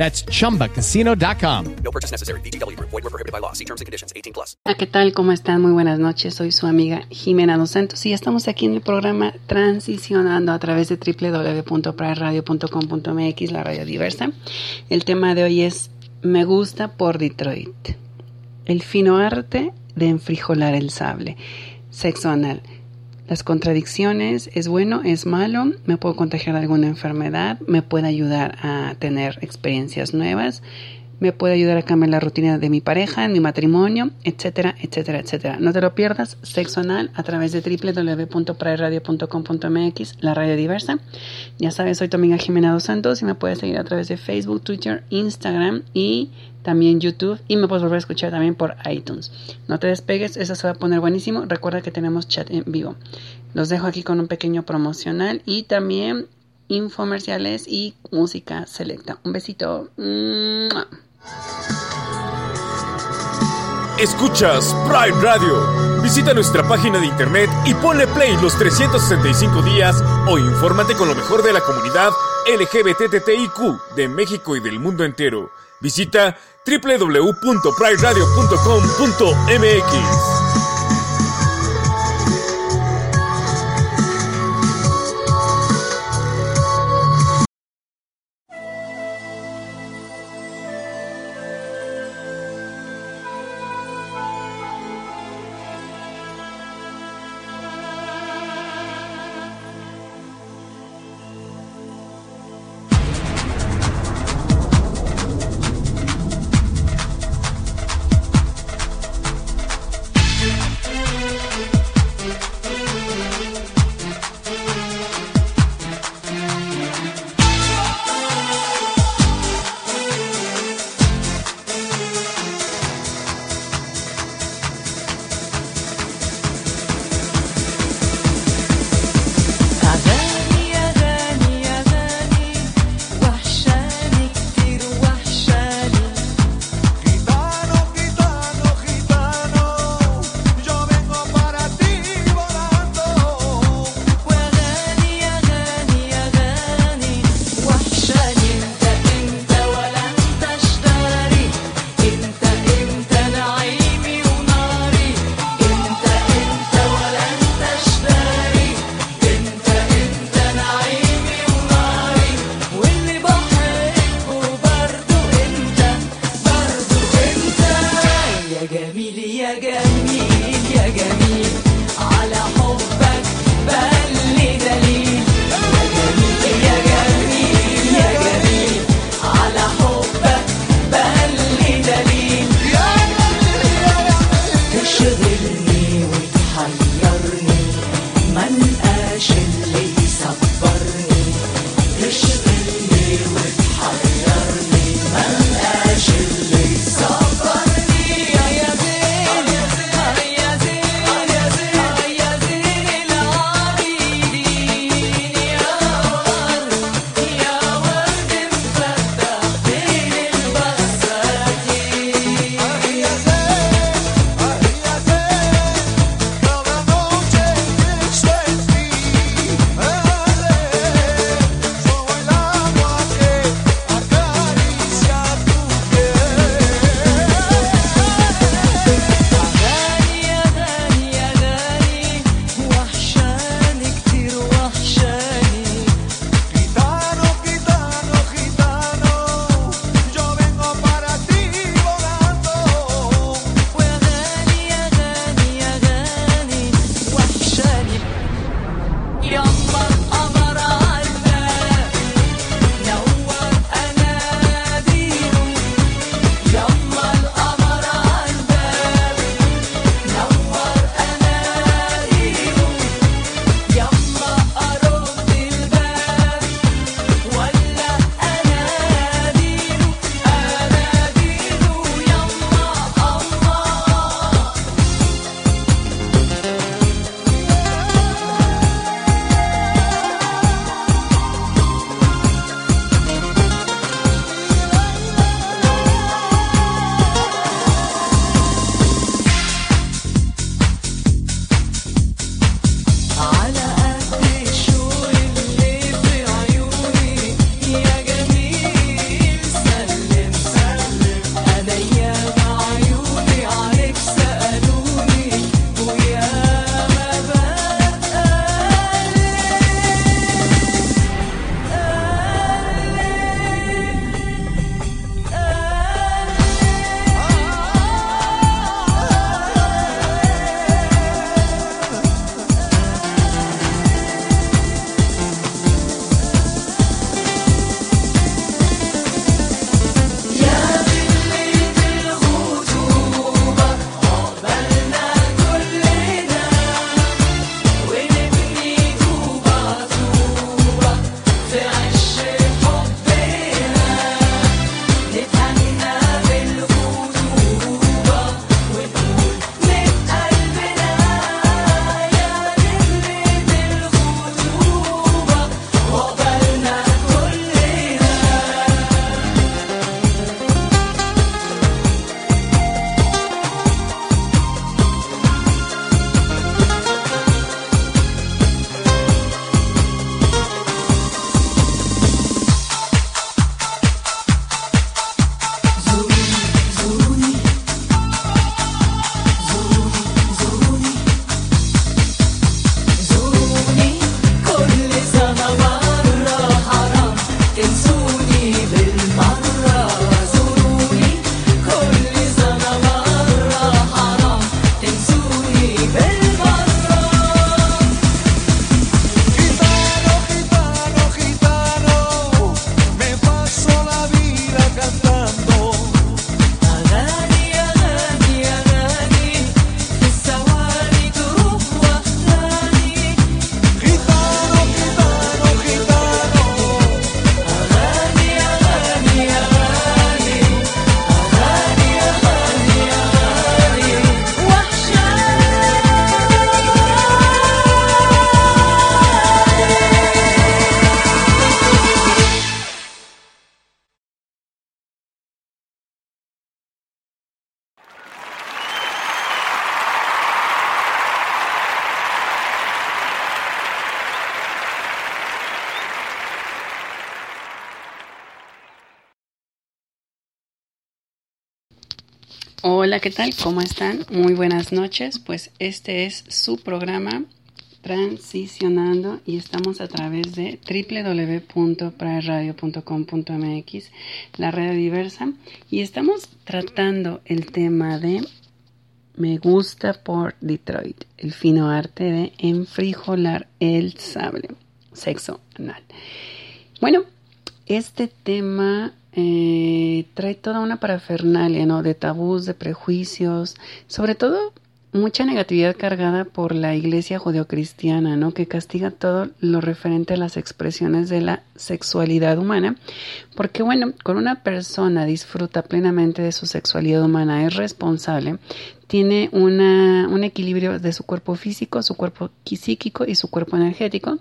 That's chumbacasino.com. No purchase necessary. VGW Group. Void were prohibited by law. See terms and conditions. 18 plus. Hola, ¿qué tal? ¿Cómo están? Muy buenas noches. Soy su amiga Jimena Dos Santos y estamos aquí en el programa Transicionando a través de www.praradio.com.mx, la radio diversa. El tema de hoy es Me gusta por Detroit. El fino arte de enfrijolar el sable. Sexo anal. Las contradicciones, es bueno, es malo, me puedo contagiar alguna enfermedad, me puede ayudar a tener experiencias nuevas, me puede ayudar a cambiar la rutina de mi pareja, en mi matrimonio, etcétera, etcétera, etcétera. No te lo pierdas, Sexo Anal a través de www.prairadio.com.mx, la radio diversa. Ya sabes, soy tu amiga Jimena Dos Santos y me puedes seguir a través de Facebook, Twitter, Instagram y también YouTube y me puedes volver a escuchar también por iTunes. No te despegues, eso se va a poner buenísimo. Recuerda que tenemos chat en vivo. Los dejo aquí con un pequeño promocional y también infomerciales y música selecta. Un besito. ¡Mua! Escuchas Prime Radio. Visita nuestra página de internet y ponle play los 365 días o infórmate con lo mejor de la comunidad LGBTTIQ de México y del mundo entero. Visita www.prideradio.com.mx. Hola, ¿qué tal? ¿Cómo están? Muy buenas noches. Pues este es su programa Transicionando y estamos a través de www.praeradio.com.mx, la radio diversa, y estamos tratando el tema de Me gusta por Detroit, el fino arte de enfrijolar el sable, sexo anal. Bueno, este tema eh, trae toda una parafernalia, ¿no? De tabús, de prejuicios, sobre todo mucha negatividad cargada por la iglesia judeocristiana, ¿no? Que castiga todo lo referente a las expresiones de la sexualidad humana, porque bueno, con una persona disfruta plenamente de su sexualidad humana, es responsable, tiene una, un equilibrio de su cuerpo físico, su cuerpo psíquico y su cuerpo energético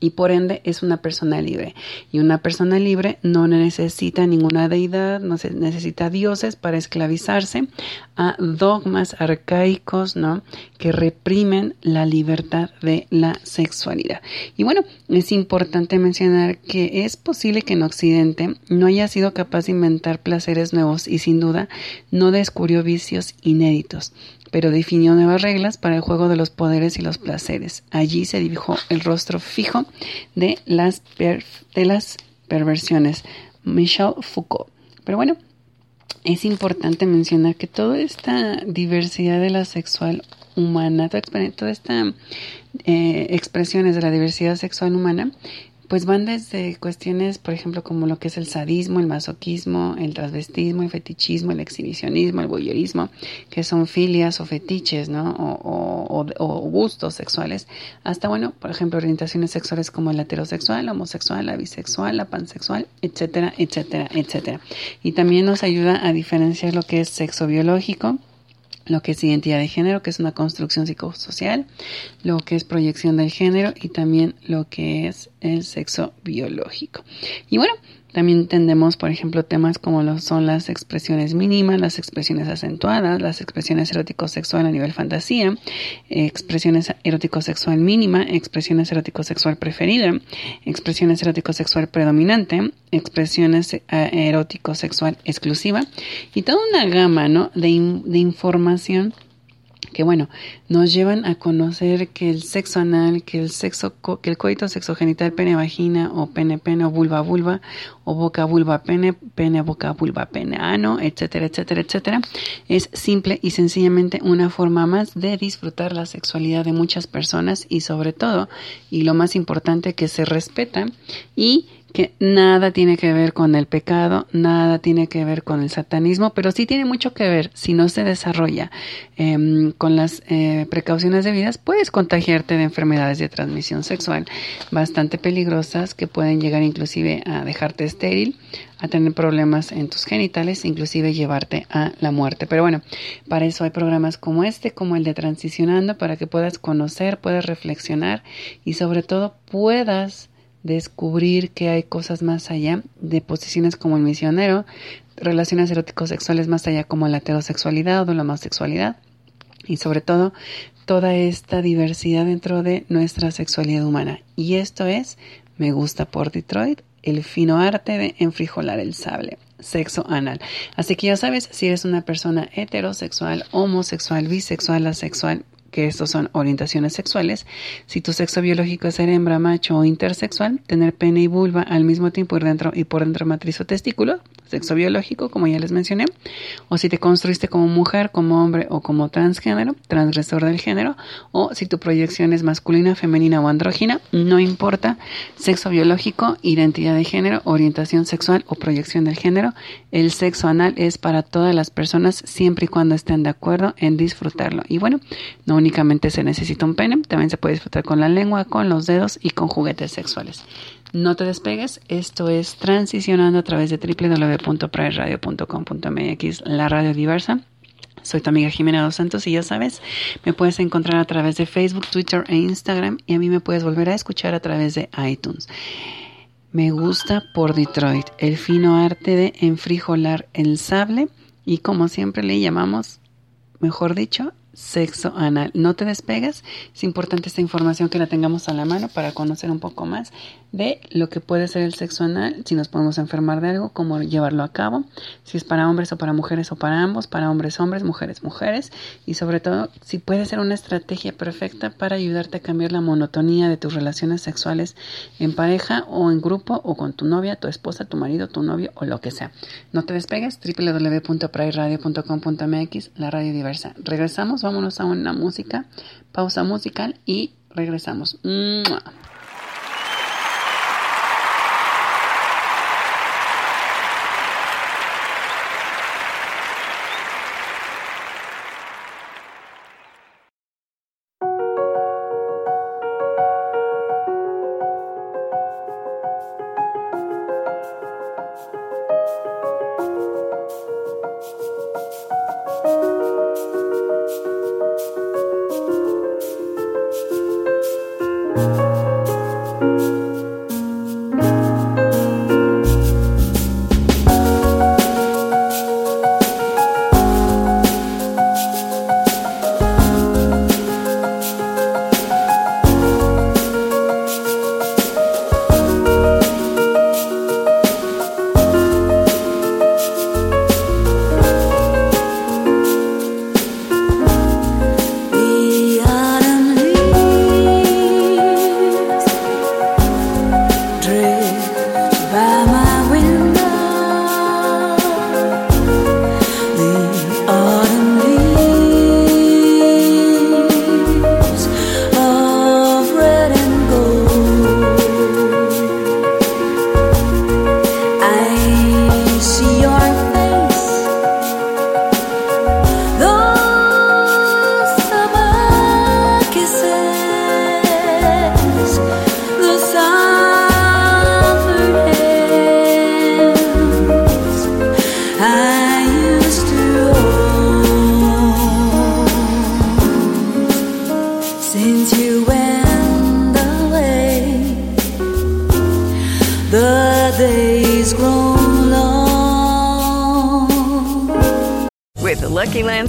y por ende es una persona libre. Y una persona libre no necesita ninguna deidad, no necesita dioses para esclavizarse a dogmas arcaicos, ¿no? Que reprimen la libertad de la sexualidad. Y bueno, es importante mencionar que es posible que en Occidente no haya sido capaz de inventar placeres nuevos y sin duda no descubrió vicios inéditos pero definió nuevas reglas para el juego de los poderes y los placeres. Allí se dibujó el rostro fijo de las, de las perversiones. Michel Foucault. Pero bueno, es importante mencionar que toda esta diversidad de la sexual humana, toda esta eh, expresiones de la diversidad sexual humana, pues van desde cuestiones, por ejemplo, como lo que es el sadismo, el masoquismo, el transvestismo, el fetichismo, el exhibicionismo, el voyeurismo, que son filias o fetiches, ¿no? O, o- o- gustos sexuales, hasta, bueno, por ejemplo, orientaciones sexuales como el heterosexual, la homosexual, la bisexual, la pansexual, etcétera, etcétera, etcétera. Y también nos ayuda a diferenciar lo que es sexo biológico, lo que es identidad de género, que es una construcción psicosocial, lo que es proyección del género y también lo que es el sexo biológico. Y bueno, también entendemos, por ejemplo, temas como lo son las expresiones mínimas, las expresiones acentuadas, las expresiones erótico-sexual a nivel fantasía, expresiones erótico-sexual mínima, expresiones erótico-sexual preferida, expresiones erótico-sexual predominante, expresiones eh, erótico-sexual exclusiva y toda una gama ¿no? de, de información que bueno, nos llevan a conocer que el sexo anal, que el sexo, que el coito sexogenital pene vagina o pene pene o vulva vulva o boca vulva pene, pene boca vulva pene ano, etcétera, etcétera, etcétera, es simple y sencillamente una forma más de disfrutar la sexualidad de muchas personas y sobre todo, y lo más importante, que se respeta y que nada tiene que ver con el pecado, nada tiene que ver con el satanismo, pero sí tiene mucho que ver si no se desarrolla em, con las eh, precauciones debidas, puedes contagiarte de enfermedades de transmisión sexual bastante peligrosas que pueden llegar inclusive a dejarte estéril, a tener problemas en tus genitales, inclusive llevarte a la muerte. Pero bueno, para eso hay programas como este, como el de Transicionando, para que puedas conocer, puedas reflexionar y sobre todo puedas descubrir que hay cosas más allá de posiciones como el misionero, relaciones eróticos sexuales más allá como la heterosexualidad o la homosexualidad y sobre todo toda esta diversidad dentro de nuestra sexualidad humana. Y esto es Me gusta por Detroit, el fino arte de enfrijolar el sable. Sexo anal. Así que ya sabes, si eres una persona heterosexual, homosexual, bisexual, asexual, que estos son orientaciones sexuales, si tu sexo biológico es ser hembra, macho o intersexual, tener pene y vulva al mismo tiempo y, dentro, y por dentro matriz o testículo, sexo biológico, como ya les mencioné, o si te construiste como mujer, como hombre o como transgénero, transgresor del género, o si tu proyección es masculina, femenina o andrógina, no importa, sexo biológico, identidad de género, orientación sexual o proyección del género, el sexo anal es para todas las personas siempre y cuando estén de acuerdo en disfrutarlo. Y bueno, no únicamente se necesita un pene, también se puede disfrutar con la lengua, con los dedos y con juguetes sexuales. No te despegues, esto es Transicionando a través de www.praeradio.com.mx, la radio diversa. Soy tu amiga Jimena Dos Santos y ya sabes, me puedes encontrar a través de Facebook, Twitter e Instagram y a mí me puedes volver a escuchar a través de iTunes. Me gusta por Detroit, el fino arte de enfrijolar el sable y como siempre le llamamos, mejor dicho, sexo anal. No te despegas, es importante esta información que la tengamos a la mano para conocer un poco más de lo que puede ser el sexo anal, si nos podemos enfermar de algo, cómo llevarlo a cabo, si es para hombres o para mujeres o para ambos, para hombres hombres, mujeres mujeres y sobre todo si puede ser una estrategia perfecta para ayudarte a cambiar la monotonía de tus relaciones sexuales en pareja o en grupo o con tu novia, tu esposa, tu marido, tu novio o lo que sea. No te despegues, www.prairadio.com.mx, la radio diversa. Regresamos, vámonos a una música, pausa musical y regresamos.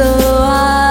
So I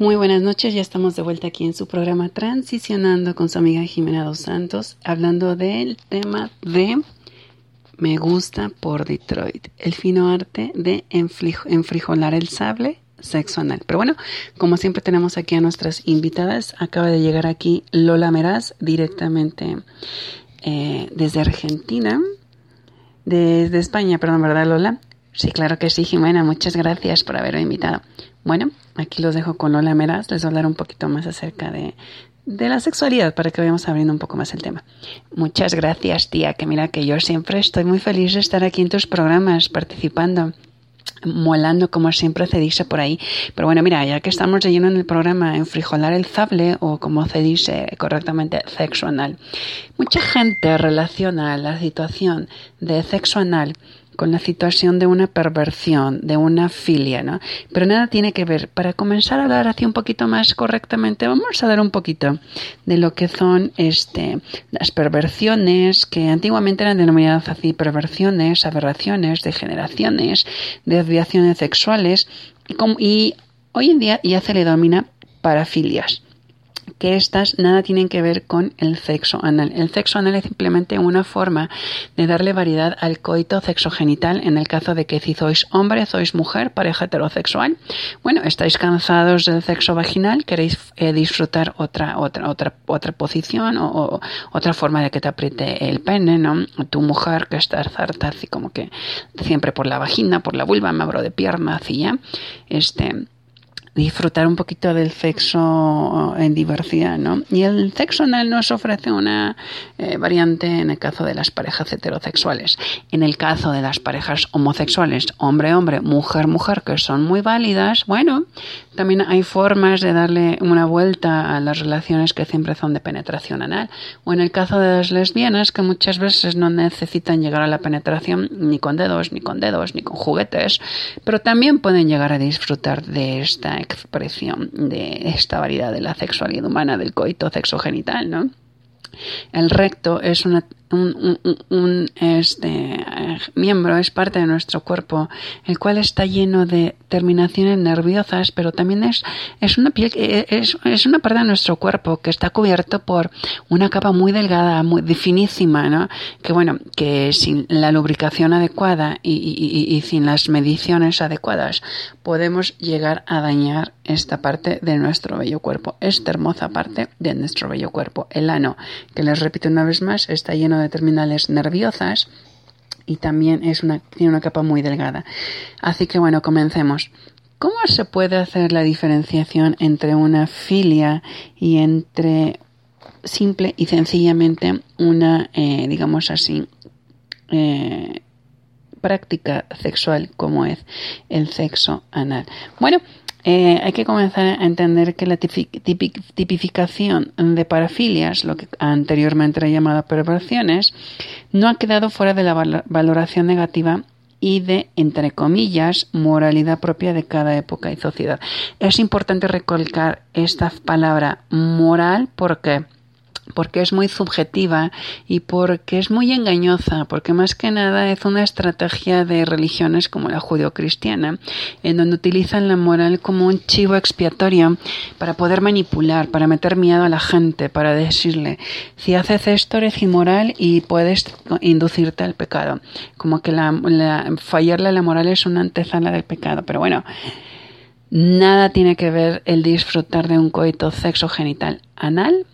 Muy buenas noches, ya estamos de vuelta aquí en su programa Transicionando con su amiga Jimena Dos Santos, hablando del tema de Me gusta por Detroit, el fino arte de enfrijolar el sable sexo anal. Pero bueno, como siempre tenemos aquí a nuestras invitadas, acaba de llegar aquí Lola Meraz directamente eh, desde Argentina, desde España, perdón, ¿verdad Lola? Sí, claro que sí, Jimena, muchas gracias por haberme invitado. Bueno, aquí los dejo con Lola Meraz, les voy a hablar un poquito más acerca de, de la sexualidad para que vayamos abriendo un poco más el tema. Muchas gracias, tía, que mira que yo siempre estoy muy feliz de estar aquí en tus programas participando molando como siempre se dice por ahí. Pero bueno, mira, ya que estamos de lleno en el programa en frijolar el sable o como se dice correctamente sexo anal, mucha gente relaciona la situación de sexo anal con la situación de una perversión, de una filia, ¿no? Pero nada tiene que ver. Para comenzar a hablar así un poquito más correctamente, vamos a dar un poquito de lo que son este, las perversiones, que antiguamente eran denominadas así, perversiones, aberraciones, degeneraciones, desviaciones sexuales, y, como- y hoy en día ya se le denomina parafilias que estas nada tienen que ver con el sexo anal. El sexo anal es simplemente una forma de darle variedad al coito sexogenital en el caso de que si sois hombre, sois mujer, pareja heterosexual, bueno, estáis cansados del sexo vaginal, queréis eh, disfrutar otra, otra, otra, otra posición o, otra forma de que te apriete el pene, ¿no? Tu mujer que está harta así como que siempre por la vagina, por la vulva, me abro de piernas y ya, este disfrutar un poquito del sexo en diversidad, ¿no? Y el sexo anal nos ofrece una eh, variante en el caso de las parejas heterosexuales. En el caso de las parejas homosexuales, hombre-hombre, mujer-mujer, que son muy válidas, bueno, también hay formas de darle una vuelta a las relaciones que siempre son de penetración anal. O en el caso de las lesbianas, que muchas veces no necesitan llegar a la penetración ni con dedos, ni con dedos, ni con juguetes, pero también pueden llegar a disfrutar de esta expresión, de esta variedad de la sexualidad humana, del coito sexogenital, ¿no? El recto es una- un, este, eh, miembro, es parte de nuestro cuerpo, el cual está lleno de terminaciones nerviosas, pero también es, es, una piel, que- es, es una parte de nuestro cuerpo que está cubierto por una capa muy delgada, muy finísima, ¿no? Que bueno, que sin la lubricación adecuada y, y- y- y sin las mediciones adecuadas podemos llegar a dañar esta parte de nuestro bello cuerpo, esta hermosa parte de nuestro bello cuerpo, el ano, que les repito una vez más, está lleno de terminales nerviosas y también es una, tiene una capa muy delgada. Así que bueno, comencemos. ¿Cómo se puede hacer la diferenciación entre una filia y entre simple y sencillamente una, eh, digamos así, eh, práctica sexual como es el sexo anal. Bueno, eh, hay que comenzar a entender que la tipi- tipi- tipificación de parafilias, lo que anteriormente era llamado perversiones, no ha quedado fuera de la val- valoración negativa y de, entre comillas, moralidad propia de cada época y sociedad. Es importante recalcar esta palabra moral porque porque es muy subjetiva y porque es muy engañosa, porque más que nada es una estrategia de religiones como la judeocristiana, en donde utilizan la moral como un chivo expiatorio para poder manipular, para meter miedo a la gente, para decirle, si haces esto eres inmoral y puedes inducirte al pecado. Como que la- fallarle a la moral es una antesala del pecado, pero bueno, nada tiene que ver el disfrutar de un coito sexo genital anal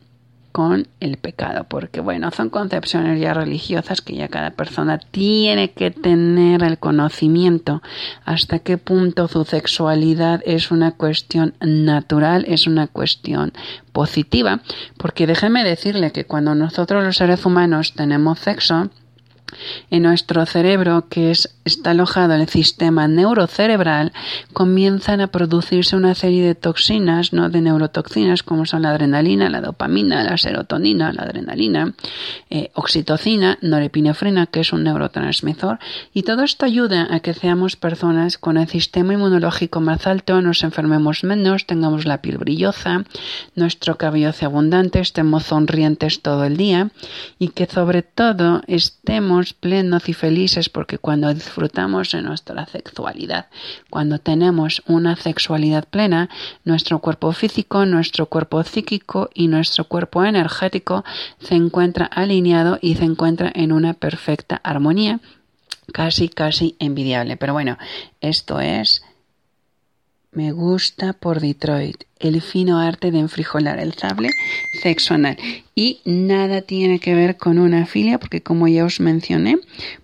con el pecado, porque bueno, son concepciones ya religiosas que ya cada persona tiene que tener el conocimiento. Hasta qué punto su sexualidad es una cuestión natural, es una cuestión positiva, porque déjenme decirle que cuando nosotros los seres humanos tenemos sexo, en nuestro cerebro, que es, está alojado en el sistema neurocerebral, comienzan a producirse una serie de toxinas, ¿no? de neurotoxinas, como son la adrenalina, la dopamina, la serotonina, la adrenalina, eh, oxitocina, norepinefrina, que es un neurotransmisor, y todo esto ayuda a que seamos personas con el sistema inmunológico más alto, nos enfermemos menos, tengamos la piel brillosa, nuestro cabello sea abundante, estemos sonrientes todo el día y que sobre todo estemos plenos y felices porque cuando disfrutamos de nuestra sexualidad, cuando tenemos una sexualidad plena, nuestro cuerpo físico, nuestro cuerpo psíquico y nuestro cuerpo energético se encuentra alineado y se encuentra en una perfecta armonía, casi, casi envidiable. Pero bueno, esto es me gusta por Detroit, el fino arte de enfrijolar el sable sexo anal. Y nada tiene que ver con una filia, porque como ya os mencioné,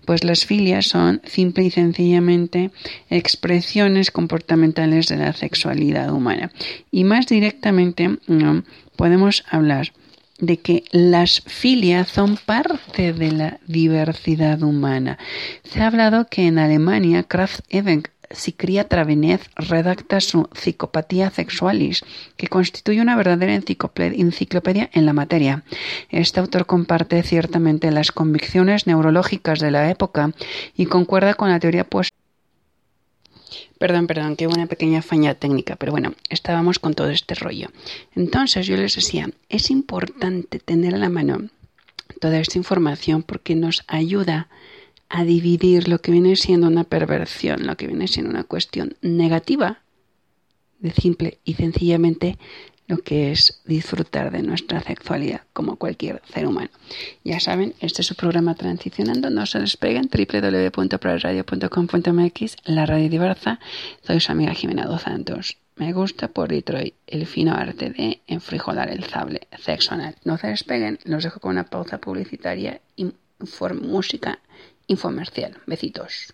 pues las filias son simple y sencillamente expresiones comportamentales de la sexualidad humana. Y más directamente ¿no? podemos hablar de que las filias son parte de la diversidad humana. Se ha hablado que en Alemania Kraft Ebing psiquiatra Venez redacta su Psicopatía Sexualis, que constituye una verdadera enciclope- enciclopedia en la materia. Este autor comparte ciertamente las convicciones neurológicas de la época y concuerda con la teoría pues Perdón, perdón, que hubo una pequeña falla técnica, pero bueno, estábamos con todo este rollo. Entonces yo les decía, es importante tener a la mano toda esta información porque nos ayuda a dividir lo que viene siendo una perversión, lo que viene siendo una cuestión negativa, de simple y sencillamente lo que es disfrutar de nuestra sexualidad como cualquier ser humano. Ya saben, este es su programa Transicionando, no se despeguen, www.praradio.com.mx, la radio diversa, soy su amiga Jimena Dos Santos. Me gusta por Detroit el fino arte de enfrijolar el sable sexo anal. No se despeguen, los dejo con una pausa publicitaria y música infomercial. Besitos.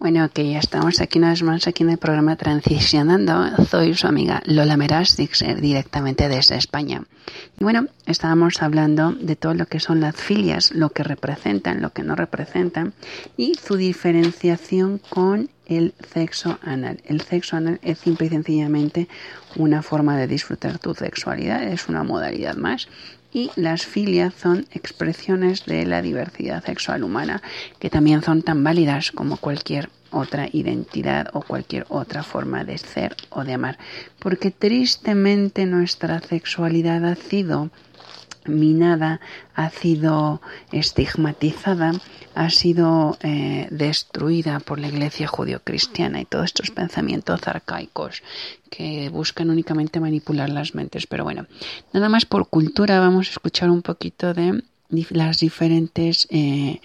Bueno, que ya estamos aquí una vez más aquí en el programa Transicionando. Soy su amiga Lola Meras, directamente desde España. Y bueno, estábamos hablando de todo lo que son las filias, lo que representan, lo que no representan y su diferenciación con el sexo anal. El sexo anal es simple y sencillamente una forma de disfrutar tu sexualidad, es una modalidad más y las filias son expresiones de la diversidad sexual humana que también son tan válidas como cualquier otra identidad o cualquier otra forma de ser o de amar. Porque tristemente nuestra sexualidad ha sido minada, ha sido estigmatizada, ha sido eh, destruida por la iglesia judio-cristiana y todos estos pensamientos arcaicos que buscan únicamente manipular las mentes. Pero bueno, nada más por cultura vamos a escuchar un poquito de las diferentes eh,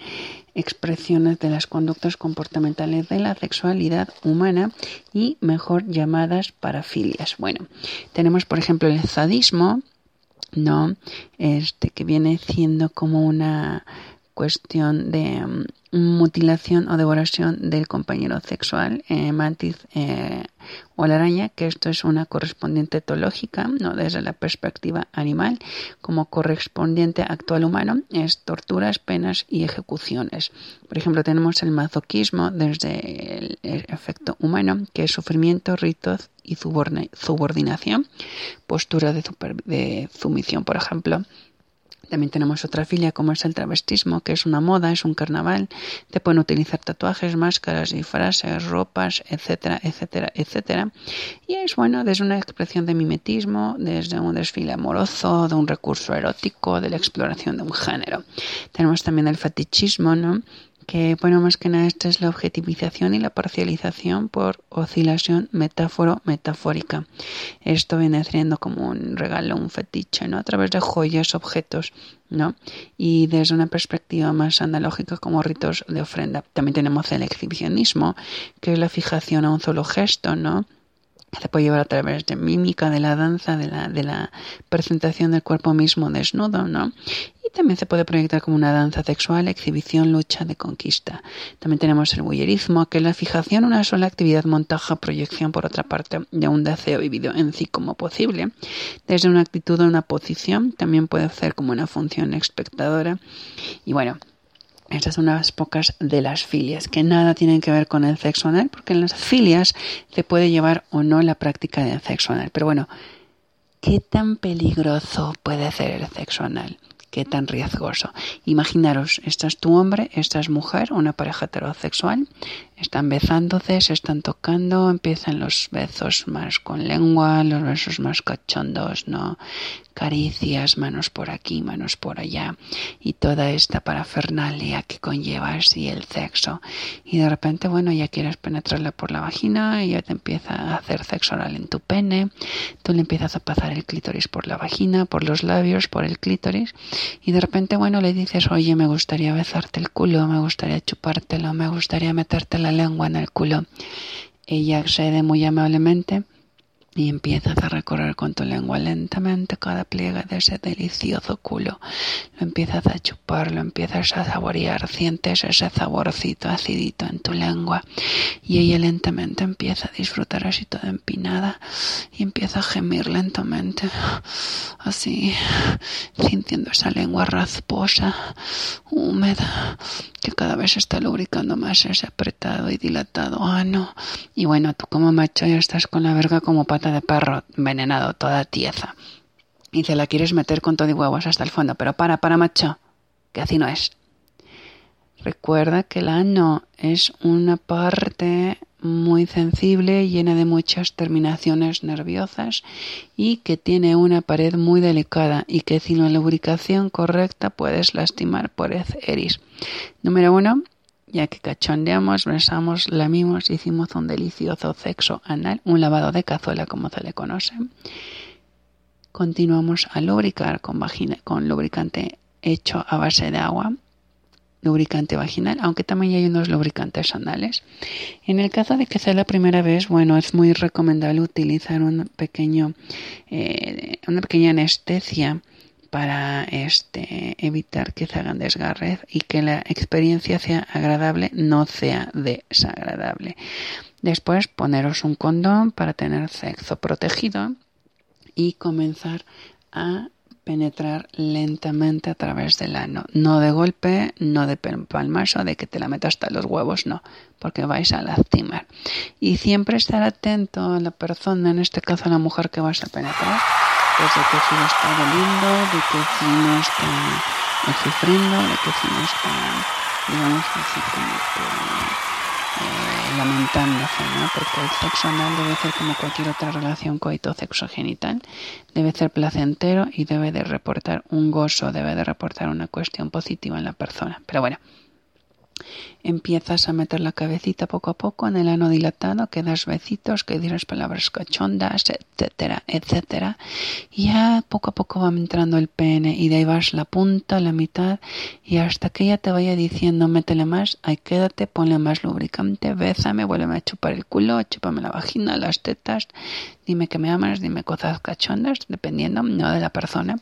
expresiones de las conductas comportamentales de la sexualidad humana y mejor llamadas parafilias. Bueno, tenemos por ejemplo el sadismo, ¿no? Este que viene siendo como una cuestión de um, mutilación o devoración del compañero sexual, eh, o la araña, que esto es una correspondiente etológica, ¿no? desde la perspectiva animal, como correspondiente actual humano, es torturas, penas y ejecuciones. Por ejemplo, tenemos el masoquismo desde el, el efecto humano, que es sufrimiento, ritos y subordinación, postura de, super, de sumisión, por ejemplo. También tenemos otra filia como es el travestismo, que es una moda, es un carnaval. Te pueden utilizar tatuajes, máscaras, disfraces, ropas, etcétera, etcétera, etcétera. Y es bueno desde una expresión de mimetismo, desde un desfile amoroso, de un recurso erótico, de la exploración de un género. Tenemos también el fetichismo, ¿no? Que bueno, más que nada esta es la objetivización y la parcialización por oscilación metáforo-metafórica. Esto viene siendo como un regalo, un fetiche, ¿no? A través de joyas, objetos, ¿no? Y desde una perspectiva más analógica como ritos de ofrenda. También tenemos el exhibicionismo, que es la fijación a un solo gesto, ¿no? Se puede llevar a través de mímica, de la danza, de la, de la presentación del cuerpo mismo desnudo, ¿no? Y también se puede proyectar como una danza sexual, exhibición, lucha de conquista. También tenemos el voyerismo, que es la fijación una sola actividad, montaje, proyección, por otra parte, de un deseo vivido en sí como posible. Desde una actitud o una posición, también puede ser como una función espectadora. Y bueno, estas son unas pocas de las filias que nada tienen que ver con el sexo anal, porque en las filias se puede llevar o no la práctica del sexo anal. Pero bueno, ¿qué tan peligroso puede ser el sexo anal? qué tan riesgoso. Imaginaros, esta es tu hombre, esta es mujer, una pareja heterosexual, están besándose, se están tocando, empiezan los besos más con lengua, los besos más cachondos, ¿no? Caricias, manos por aquí, manos por allá, y toda esta parafernalia que conlleva así el sexo. Y de repente, bueno, ya quieres penetrarla por la vagina, ella te empieza a hacer sexo oral en tu pene, tú le empiezas a pasar el clítoris por la vagina, por los labios, por el clítoris, y de repente, bueno, le dices, oye, me gustaría besarte el culo, me gustaría chupártelo, me gustaría meterte la lengua en el culo. Ella accede muy amablemente y empiezas a recorrer con tu lengua lentamente cada pliegue de ese delicioso culo. Lo empiezas a chupar, lo empiezas a saborear, sientes ese saborcito acidito en tu lengua y ella lentamente empieza a disfrutar así toda empinada y empieza a gemir lentamente, así sintiendo esa lengua rasposa, húmeda, que cada vez está lubricando más ese apretado y dilatado ano. Y bueno, tú como macho ya estás con la verga como pata de perro, envenenado, toda tieza. Y te la quieres meter con todo y huevos hasta el fondo, pero para, para macho, que así no es. Recuerda que el ano es una parte muy sensible, llena de muchas terminaciones nerviosas y que tiene una pared muy delicada y que sin la lubricación correcta puedes lastimar por eris. Número uno, ya que cachondeamos, besamos, lamimos, hicimos un delicioso sexo anal, un lavado de cazuela como se le conoce. Continuamos a lubricar con, vagina, con lubricante hecho a base de agua, lubricante vaginal, aunque también hay unos lubricantes anales. En el caso de que sea la primera vez, bueno, es muy recomendable utilizar un pequeño, eh, una pequeña anestesia para este evitar que se hagan desgarres y que la experiencia sea agradable, no sea desagradable. Después poneros un condón para tener sexo protegido y comenzar a penetrar lentamente a través del ano. No de golpe, no de palmazo, de que te la metas hasta los huevos, no, porque vais a lastimar. Y siempre estar atento a la persona, en este caso a la mujer que vas a penetrar, pues de no está doliendo, de no está sufriendo, de no está, digamos, así como que, eh, lamentándose, ¿no? Porque el sexo anal debe ser como cualquier otra relación coito-sexo genital, debe ser placentero y debe de reportar un gozo, debe de reportar una cuestión positiva en la persona. Pero bueno, empiezas a meter la cabecita poco a poco en el ano dilatado, que das besitos, que dirás palabras cachondas, etcétera, etcétera. Y ya poco a poco va entrando el pene y de ahí vas la punta, la mitad y hasta que ella te vaya diciendo métele más, ahí quédate, ponle más lubricante, bésame, vuélveme a chupar el culo, chúpame la vagina, las tetas, dime que me amas, dime cosas cachondas, dependiendo, no de la persona,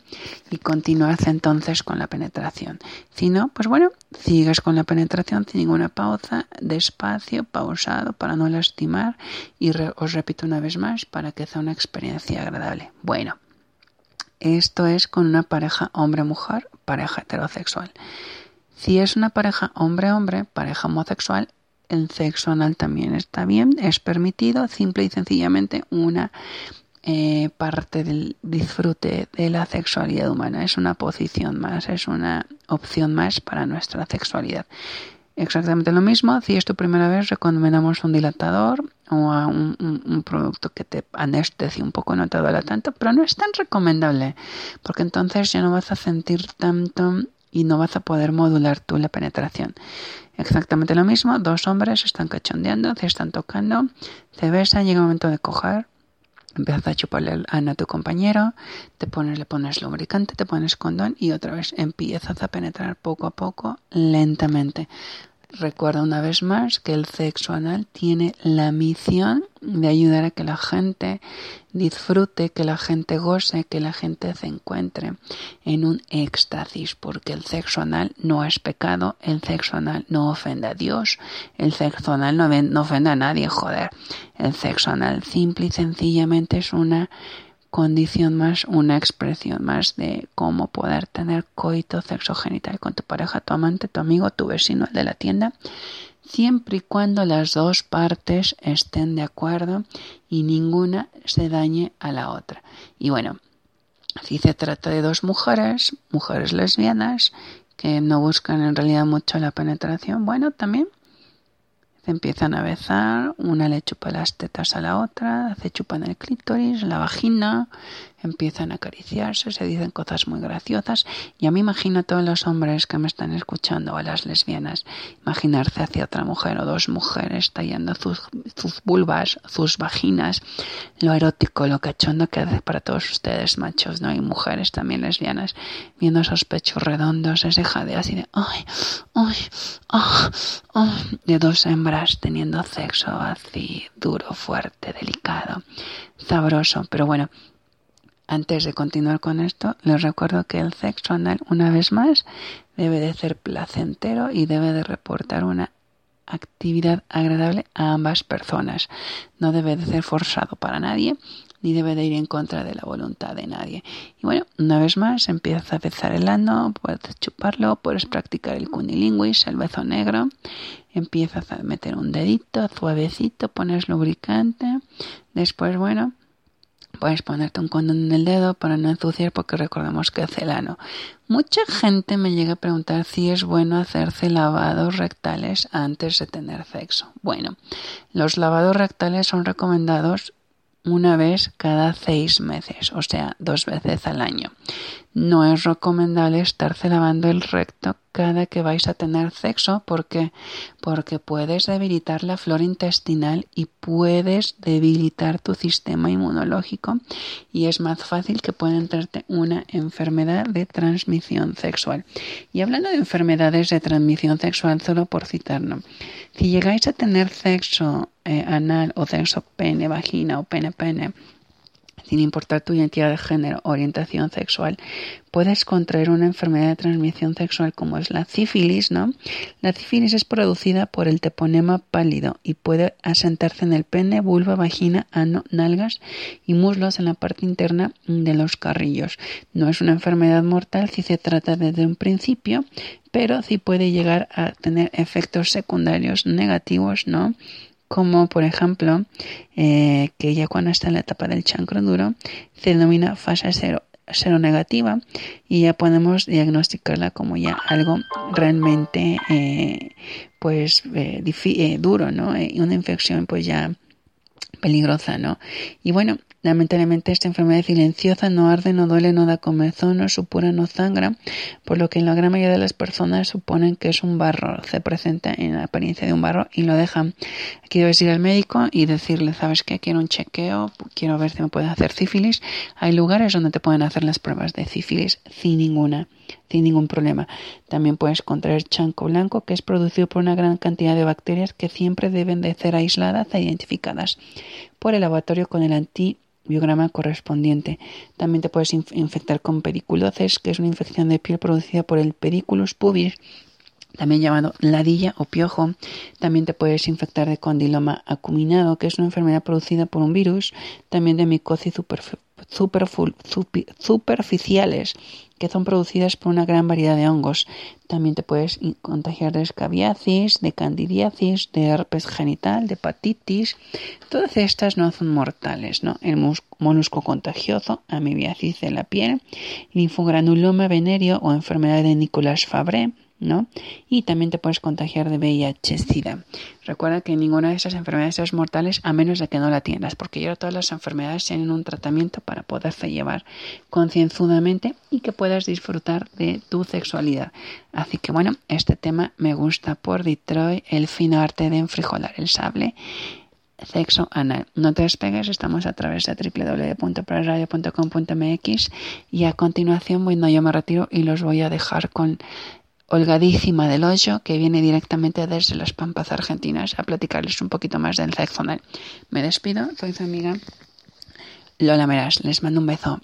y continúas entonces con la penetración. Si no, pues bueno, sigues con la penetración sin ninguna pausa, despacio, pausado, para no lastimar, y os repito una vez más, para que sea una experiencia agradable. Bueno, esto es con una pareja hombre-mujer, pareja heterosexual. Si es una pareja hombre-hombre, pareja homosexual, el sexo anal también está bien, es permitido, simple y sencillamente una eh, parte del disfrute de la sexualidad humana. Es una posición más, es una opción más para nuestra sexualidad. Exactamente lo mismo, si es tu primera vez, recomendamos un dilatador o a un, producto que te anestesie un poco, no te duela tanto, pero no es tan recomendable, porque entonces ya no vas a sentir tanto y no vas a poder modular tú la penetración. Exactamente lo mismo, dos hombres están cachondeando, se están tocando, se besan, llega el momento de coger, empiezas a chuparle el ano a tu compañero, te pones, le pones lubricante, te pones condón y otra vez empiezas a penetrar poco a poco, lentamente. Recuerda una vez más que el sexo anal tiene la misión de ayudar a que la gente disfrute, que la gente goce, que la gente se encuentre en un éxtasis, porque el sexo anal no es pecado, el sexo anal no ofende a Dios, el sexo anal no, no ofende a nadie, joder. El sexo anal simple y sencillamente es una condición más, una expresión más de cómo poder tener coito sexo genital con tu pareja, tu amante, tu amigo, tu vecino, el de la tienda, siempre y cuando las dos partes estén de acuerdo y ninguna se dañe a la otra. Y bueno, Si se trata de dos mujeres, mujeres lesbianas, que no buscan en realidad mucho la penetración, bueno, también empiezan a besar, una le chupa las tetas a la otra, se chupan el clítoris, la vagina, empiezan a acariciarse, se dicen cosas muy graciosas. Y a mí imagino a todos los hombres que me están escuchando, a las lesbianas, imaginarse hacia otra mujer o dos mujeres tallando sus, sus vulvas, sus vaginas, lo erótico, lo cachondo que hace para todos ustedes, machos, ¿no? Y mujeres también lesbianas, viendo esos pechos redondos, ese jadeo así de, ay, ay, ah, ah, de dos hembras teniendo sexo así, duro, fuerte, delicado, sabroso. Pero bueno, antes de continuar con esto, les recuerdo que el sexo anal, una vez más, debe de ser placentero y debe de reportar una actividad agradable a ambas personas. No debe de ser forzado para nadie, ni debe de ir en contra de la voluntad de nadie. Y bueno, una vez más, empieza a besar el ano, puedes chuparlo, puedes practicar el cunilinguis, el beso negro, empiezas a meter un dedito suavecito, pones lubricante, después, bueno, Puedes ponerte un condón en el dedo para no ensuciar porque recordemos que es el ano. Mucha gente me llega a preguntar si es bueno hacerse lavados rectales antes de tener sexo. Bueno, los lavados rectales son recomendados una vez cada seis meses, o sea, dos veces al año. No es recomendable estarse lavando el recto cada que vais a tener sexo porque porque puedes debilitar la flora intestinal y puedes debilitar tu sistema inmunológico y es más fácil que pueda entrarte una enfermedad de transmisión sexual. Y hablando de enfermedades de transmisión sexual, solo por citarlo, si llegáis a tener sexo eh, anal o sexo pene, vagina o pene-pene, sin importar tu identidad de género orientación sexual, puedes contraer una enfermedad de transmisión sexual como es la sífilis, ¿no? La sífilis es producida por el teponema pálido y puede asentarse en el pene, vulva, vagina, ano, nalgas y muslos en la parte interna de los carrillos. No es una enfermedad mortal si se trata desde un principio, pero sí puede llegar a tener efectos secundarios negativos, ¿no? Como por ejemplo eh, que ya cuando está en la etapa del chancro duro se denomina fase cero, cero negativa y ya podemos diagnosticarla como ya algo realmente eh, pues eh, duro, ¿no? Una infección pues ya peligrosa, ¿no? Y bueno, lamentablemente esta enfermedad es silenciosa, no arde, no duele, no da comezón, no supura, no sangra, por lo que en la gran mayoría de las personas suponen que es un barro, se presenta en la apariencia de un barro y lo dejan. Aquí debes ir al médico y decirle, ¿sabes qué? Quiero un chequeo, quiero ver si me puede hacer sífilis. Hay lugares donde te pueden hacer las pruebas de sífilis sin ninguna sin ningún problema. También puedes contraer chanco blanco, que es producido por una gran cantidad de bacterias que siempre deben de ser aisladas e identificadas por el laboratorio con el antibiograma correspondiente. También te puedes inf- infectar con periculosis, que es una infección de piel producida por el periculus pubis, también llamado ladilla o piojo. También te puedes infectar de condiloma acuminado, que es una enfermedad producida por un virus, también de micosis superf- superficiales, que son producidas por una gran variedad de hongos. También te puedes contagiar de escabiasis, de candidiasis, de herpes genital, de hepatitis. Todas estas no son mortales, ¿no? El molusco contagioso, amibiasis de la piel, linfogranuloma venéreo o enfermedad de Nicolás Fabré, ¿no? Y también te puedes contagiar de VIH-Sida. Recuerda que ninguna de esas enfermedades es mortales a menos de que no la tengas, porque ya todas las enfermedades tienen un tratamiento para poderse llevar concienzudamente y que puedas disfrutar de tu sexualidad. Así que bueno, este tema me gusta por Detroit, el fino arte de enfrijolar el sable sexo anal. No te despegues, estamos a través de www.praradio.com.mx y a continuación, bueno, yo me retiro y los voy a dejar con Holgadísima del Hoyo, que viene directamente desde las Pampas Argentinas a platicarles un poquito más del sexo anal. Me despido, soy su amiga Lola Meras. Les mando un beso.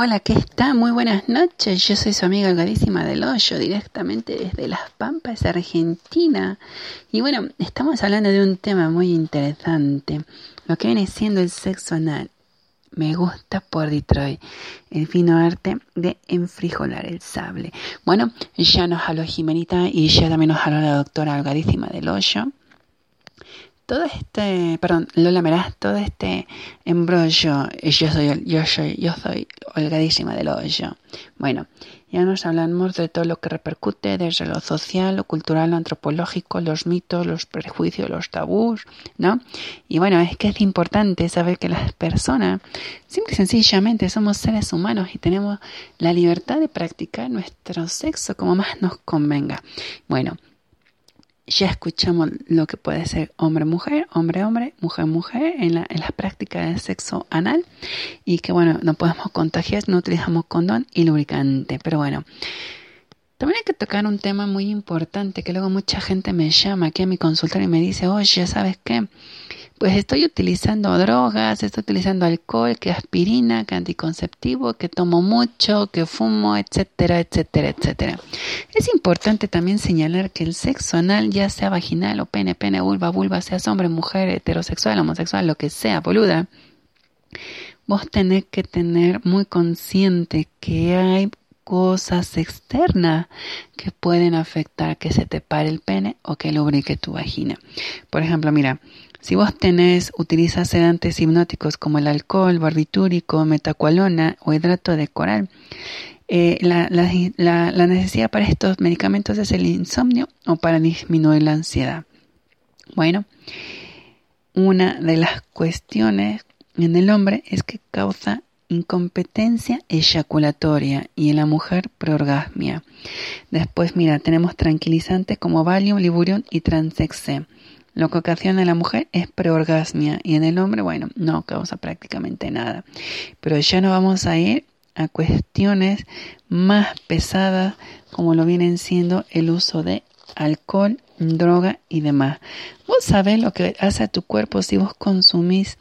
Hola, ¿qué está? Muy buenas noches. Yo soy su amiga Holgadísima del Hoyo, directamente desde Las Pampas, Argentina. Y bueno, estamos hablando de un tema muy interesante, lo que viene siendo el sexo anal. Me gusta por Detroit, el fino arte de enfrijolar el sable. Bueno, ya nos habló Jimenita y ya también nos habló la doctora Holgadísima del Hoyo todo este, perdón, Lola Meraz, todo este embrollo, yo soy, yo soy, yo soy holgadísima del hoyo. Bueno, ya nos hablamos de todo lo que repercute desde lo social, lo cultural, lo antropológico, los mitos, los prejuicios, los tabús, ¿no? Y bueno, es que es importante saber que las personas, simple y sencillamente, somos seres humanos y tenemos la libertad de practicar nuestro sexo como más nos convenga. Bueno, ya escuchamos lo que puede ser hombre-mujer, hombre-hombre, mujer-mujer en, la, en las prácticas de sexo anal y que bueno, no podemos contagiar, no utilizamos condón y lubricante, pero bueno. También hay que tocar un tema muy importante que luego mucha gente me llama aquí a mi consultorio y me dice, oye, ¿sabes qué? Pues estoy utilizando drogas, estoy utilizando alcohol, que aspirina, que anticonceptivo, que tomo mucho, que fumo, etcétera, etcétera, etcétera. Es importante también señalar que el sexo anal, ya sea vaginal o pene, pene, vulva, vulva, seas hombre, mujer, heterosexual, homosexual, lo que sea, boluda, vos tenés que tener muy consciente que hay cosas externas que pueden afectar que se te pare el pene o que lubrique tu vagina. Por ejemplo, mira, si vos tenés, utilizas sedantes hipnóticos como el alcohol, barbitúrico, metacualona o hidrato de coral, eh, la, necesidad para estos medicamentos es el insomnio o para disminuir la ansiedad. Bueno, una de las cuestiones en el hombre es que causa incompetencia eyaculatoria y en la mujer preorgasmia. Después, mira, tenemos tranquilizantes como Valium, Liburion y Transexe. Lo que ocasiona en la mujer es preorgasmia y en el hombre, bueno, no causa prácticamente nada. Pero ya no vamos a ir a cuestiones más pesadas como lo vienen siendo el uso de alcohol, droga y demás. ¿Vos sabés lo que hace a tu cuerpo si vos consumís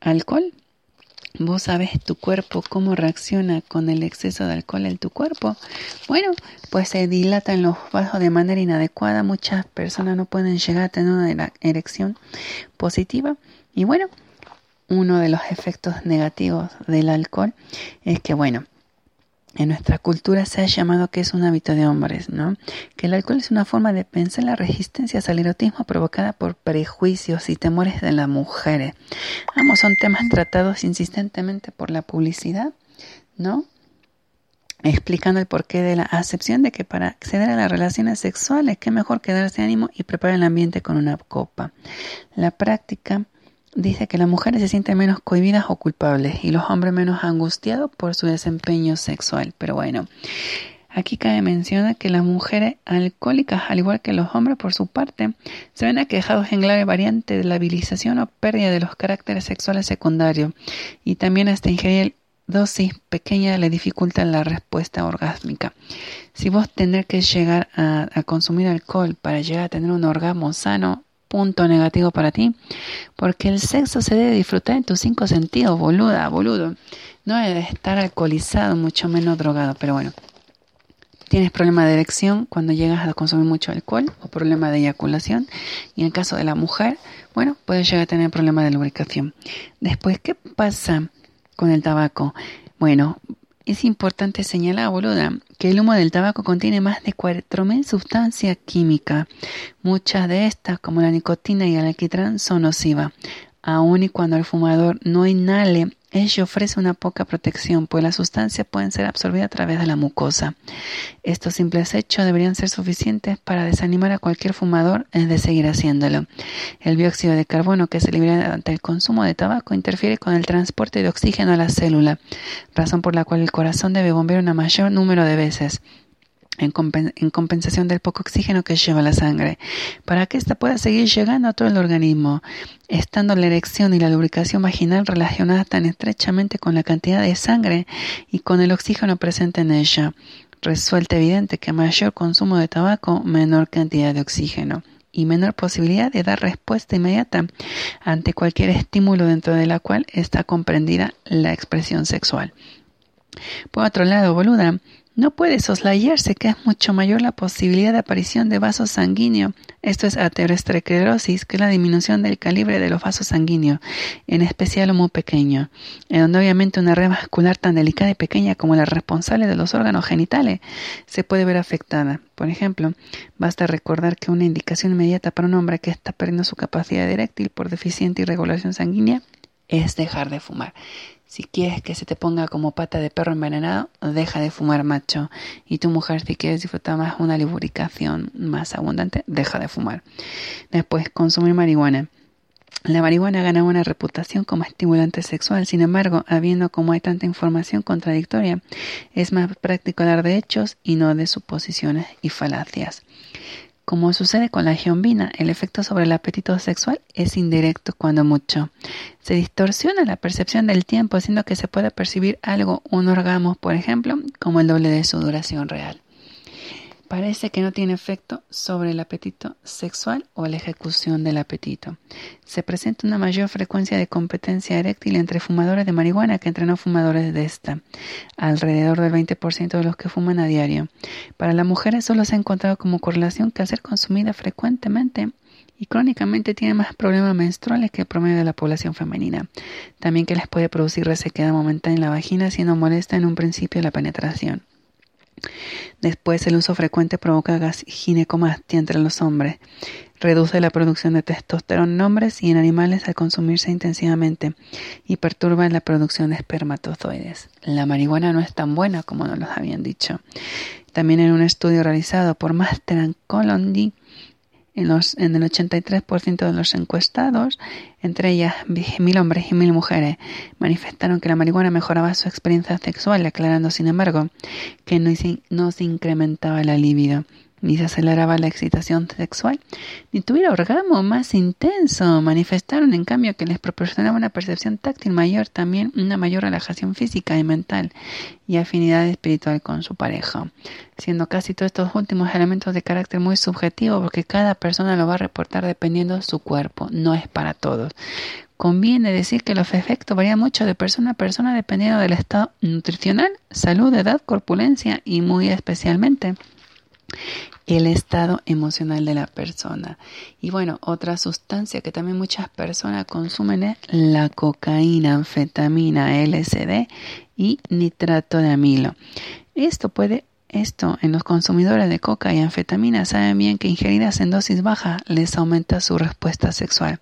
alcohol? Vos sabes tu cuerpo cómo reacciona con el exceso de alcohol en tu cuerpo. Bueno, pues se dilatan los vasos de manera inadecuada. Muchas personas no pueden llegar a tener una erección positiva. Y bueno, uno de los efectos negativos del alcohol es que, bueno, en nuestra cultura se ha llamado que es un hábito de hombres, ¿no? Que el alcohol es una forma de pensar la resistencia al erotismo provocada por prejuicios y temores de las mujeres. Ambos son temas tratados insistentemente por la publicidad, ¿no? Explicando el porqué de la acepción de que para acceder a las relaciones sexuales, qué mejor quedarse ánimo y preparar el ambiente con una copa. La práctica dice que las mujeres se sienten menos cohibidas o culpables y los hombres menos angustiados por su desempeño sexual. Pero bueno, aquí cabe mencionar que las mujeres alcohólicas, al igual que los hombres por su parte, se ven aquejados en grave variante de labilización o pérdida de los caracteres sexuales secundarios y también hasta ingerir dosis pequeña le dificulta la respuesta orgásmica. Si vos tener que llegar a, a consumir alcohol para llegar a tener un orgasmo sano, punto negativo para ti, porque el sexo se debe disfrutar en tus cinco sentidos, boluda, boludo. No debe estar alcoholizado, mucho menos drogado, pero bueno. Tienes problema de erección cuando llegas a consumir mucho alcohol o problema de eyaculación. Y en el caso de la mujer, bueno, puede llegar a tener problema de lubricación. Después, ¿qué pasa con el tabaco? Bueno, es importante señalar, boluda, que el humo del tabaco contiene más de 4.000 sustancias químicas. Muchas de estas, como la nicotina y el alquitrán, son nocivas. Aun y cuando el fumador no inhale, ello ofrece una poca protección, pues las sustancias pueden ser absorbidas a través de la mucosa. Estos simples hechos deberían ser suficientes para desanimar a cualquier fumador de seguir haciéndolo. El dióxido de carbono que se libera durante el consumo de tabaco interfiere con el transporte de oxígeno a la célula, razón por la cual el corazón debe bombear un mayor número de veces en, compen en, compensación del poco oxígeno que lleva la sangre, para que ésta pueda seguir llegando a todo el organismo, estando la erección y la lubricación vaginal relacionadas tan estrechamente con la cantidad de sangre y con el oxígeno presente en ella. Resulta evidente que mayor consumo de tabaco, menor cantidad de oxígeno y menor posibilidad de dar respuesta inmediata ante cualquier estímulo dentro de la cual está comprendida la expresión sexual. Por otro lado, boluda, no puede soslayarse que es mucho mayor la posibilidad de aparición de vasos sanguíneos, esto es aterosclerosis, que es la disminución del calibre de los vasos sanguíneos, en especial muy pequeño, en donde obviamente una red vascular tan delicada y pequeña como la responsable de los órganos genitales se puede ver afectada. Por ejemplo, basta recordar que una indicación inmediata para un hombre que está perdiendo su capacidad eréctil por deficiente irregulación sanguínea es dejar de fumar. Si quieres que se te ponga como pata de perro envenenado, deja de fumar macho. Y tu mujer, si quieres disfrutar más una lubricación más abundante, deja de fumar. Después, consumir marihuana. La marihuana gana una reputación como estimulante sexual, sin embargo, habiendo como hay tanta información contradictoria, es más práctico hablar de hechos y no de suposiciones y falacias. Como sucede con la geombina, el efecto sobre el apetito sexual es indirecto cuando mucho. Se distorsiona la percepción del tiempo, haciendo que se pueda percibir algo, un orgasmo, por ejemplo, como el doble de su duración real. Parece que no tiene efecto sobre el apetito sexual o la ejecución del apetito. Se presenta una mayor frecuencia de competencia eréctil entre fumadores de marihuana que entre no fumadores de esta, alrededor del 20% de los que fuman a diario. Para las mujeres solo se ha encontrado como correlación que al ser consumida frecuentemente y crónicamente tiene más problemas menstruales que el promedio de la población femenina. También que les puede producir resequedad momentánea en la vagina siendo molesta en un principio la penetración. Después, el uso frecuente provoca ginecomastia entre los hombres. Reduce la producción de testosterona en hombres y en animales al consumirse intensivamente y perturba la producción de espermatozoides. La marihuana no es tan buena como nos lo habían dicho. También en un estudio realizado por Master and en, los, en el 83% de los encuestados, entre ellas mil hombres y mil mujeres, manifestaron que la marihuana mejoraba su experiencia sexual, aclarando, sin embargo, que no, no se incrementaba la libido, ni se aceleraba la excitación sexual, ni tuviera orgasmo más intenso. Manifestaron, en cambio, que les proporcionaba una percepción táctil mayor, también una mayor relajación física y mental y afinidad espiritual con su pareja, siendo casi todos estos últimos elementos de carácter muy subjetivo porque cada persona lo va a reportar dependiendo de su cuerpo, no es para todos. Conviene decir que los efectos varían mucho de persona a persona dependiendo del estado nutricional, salud, edad, corpulencia y muy especialmente el estado emocional de la persona. Y bueno, otra sustancia que también muchas personas consumen es la cocaína, anfetamina, LSD y nitrato de amilo. Esto puede esto en los consumidores de coca y anfetamina saben bien que ingeridas en dosis bajas les aumenta su respuesta sexual,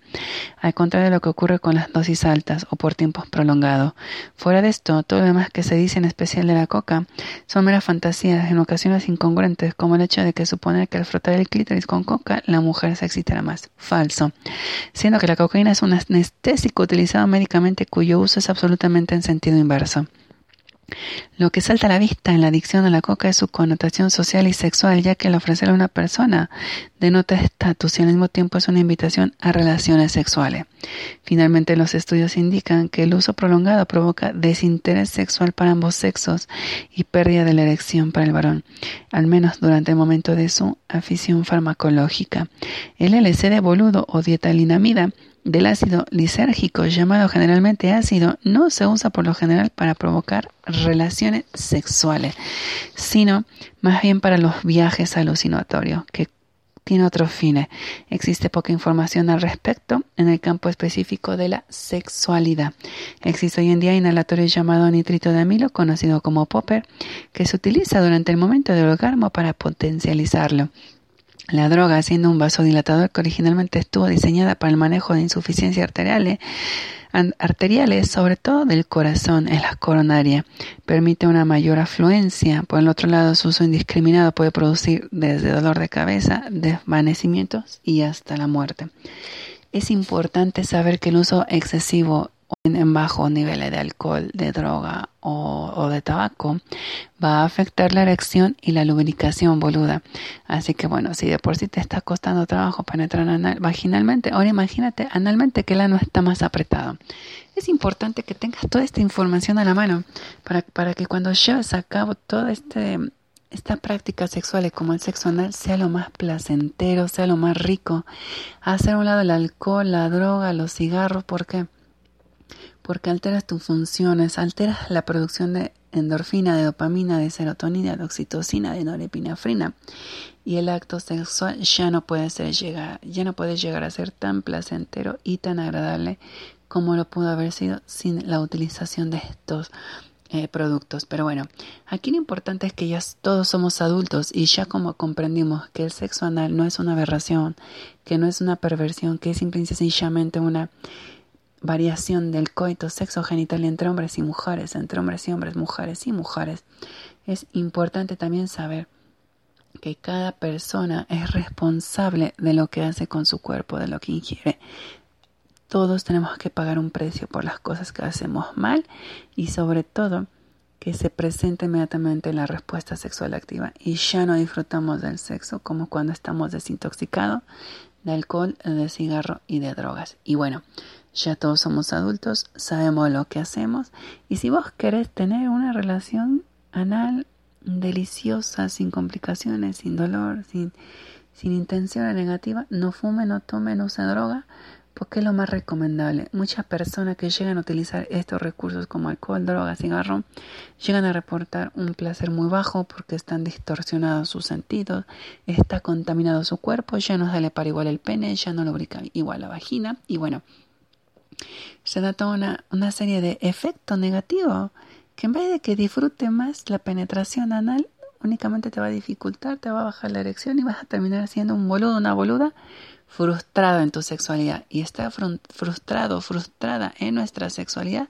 al contrario de lo que ocurre con las dosis altas o por tiempos prolongados. Fuera de esto, todo lo demás que se dice en especial de la coca son meras fantasías, en ocasiones incongruentes, como el hecho de que suponer que al frotar el clítoris con coca la mujer se excitará más. Falso. Siendo que la cocaína es un anestésico utilizado médicamente cuyo uso es absolutamente en sentido inverso. Lo que salta a la vista en la adicción a la coca es su connotación social y sexual, ya que al ofrecerle a una persona denota estatus y al mismo tiempo es una invitación a relaciones sexuales. Finalmente, los estudios indican que el uso prolongado provoca desinterés sexual para ambos sexos y pérdida de la erección para el varón, al menos durante el momento de su afición farmacológica. El LSD boludo o dietalinamida del ácido lisérgico, llamado generalmente ácido, no se usa por lo general para provocar relaciones sexuales, sino más bien para los viajes alucinatorios, que tiene otros fines. Existe poca información al respecto en el campo específico de la sexualidad. Existe hoy en día inhalatorio llamado nitrito de amilo, conocido como popper, que se utiliza durante el momento del orgasmo para potencializarlo. La droga, siendo un vasodilatador que originalmente estuvo diseñada para el manejo de insuficiencias arteriales, arteriales, sobre todo del corazón, en la coronaria, permite una mayor afluencia. Por el otro lado, su uso indiscriminado puede producir desde dolor de cabeza, desvanecimientos y hasta la muerte. Es importante saber que el uso excesivo en, bajos niveles de alcohol, de droga o, de tabaco va a afectar la erección y la lubricación boluda. Así que bueno, si de por sí te está costando trabajo penetrar anal- vaginalmente, ahora imagínate analmente que el ano está más apretado. Es importante que tengas toda esta información a la mano para, para que cuando lleves a cabo todo este estas prácticas sexuales como el sexo anal sea lo más placentero, sea lo más rico. Hacer a un lado el alcohol, la droga, los cigarros, ¿por qué? Porque alteras tus funciones, alteras la producción de endorfina, de dopamina, de serotonina, de oxitocina, de norepinefrina y el acto sexual ya no puede ser llegar, ya no puede llegar a ser tan placentero y tan agradable como lo pudo haber sido sin la utilización de estos eh, productos. Pero bueno, aquí lo importante es que ya todos somos adultos y ya como comprendimos que el sexo anal no es una aberración, que no es una perversión, que es simple y sencillamente una variación del coito sexo genital entre hombres y mujeres, entre hombres y hombres, mujeres y mujeres, es importante también saber que cada persona es responsable de lo que hace con su cuerpo, de lo que ingiere. Todos tenemos que pagar un precio por las cosas que hacemos mal y sobre todo que se presente inmediatamente la respuesta sexual activa y ya no disfrutamos del sexo como cuando estamos desintoxicados de alcohol, de cigarro y de drogas. Y bueno, ya todos somos adultos, sabemos lo que hacemos y si vos querés tener una relación anal deliciosa, sin complicaciones, sin dolor, sin, sin intención negativa, no fume, no tome, no use droga, porque es lo más recomendable. Muchas personas que llegan a utilizar estos recursos como alcohol, droga, cigarro, llegan a reportar un placer muy bajo porque están distorsionados sus sentidos, está contaminado su cuerpo, ya no sale para igual el pene, ya no lubrica igual la vagina y bueno, se da toda una, una serie de efectos negativos que en vez de que disfrute más la penetración anal, únicamente te va a dificultar, te va a bajar la erección y vas a terminar siendo un boludo, una boluda frustrado en tu sexualidad. Y estar frustrado, frustrada en nuestra sexualidad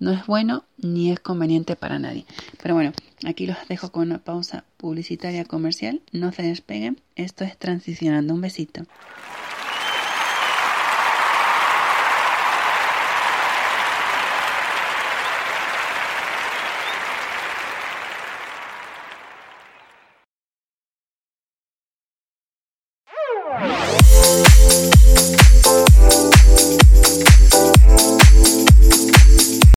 no es bueno ni es conveniente para nadie. Pero bueno, aquí los dejo con una pausa publicitaria comercial. No se despeguen. Esto es Transicionando. Un besito.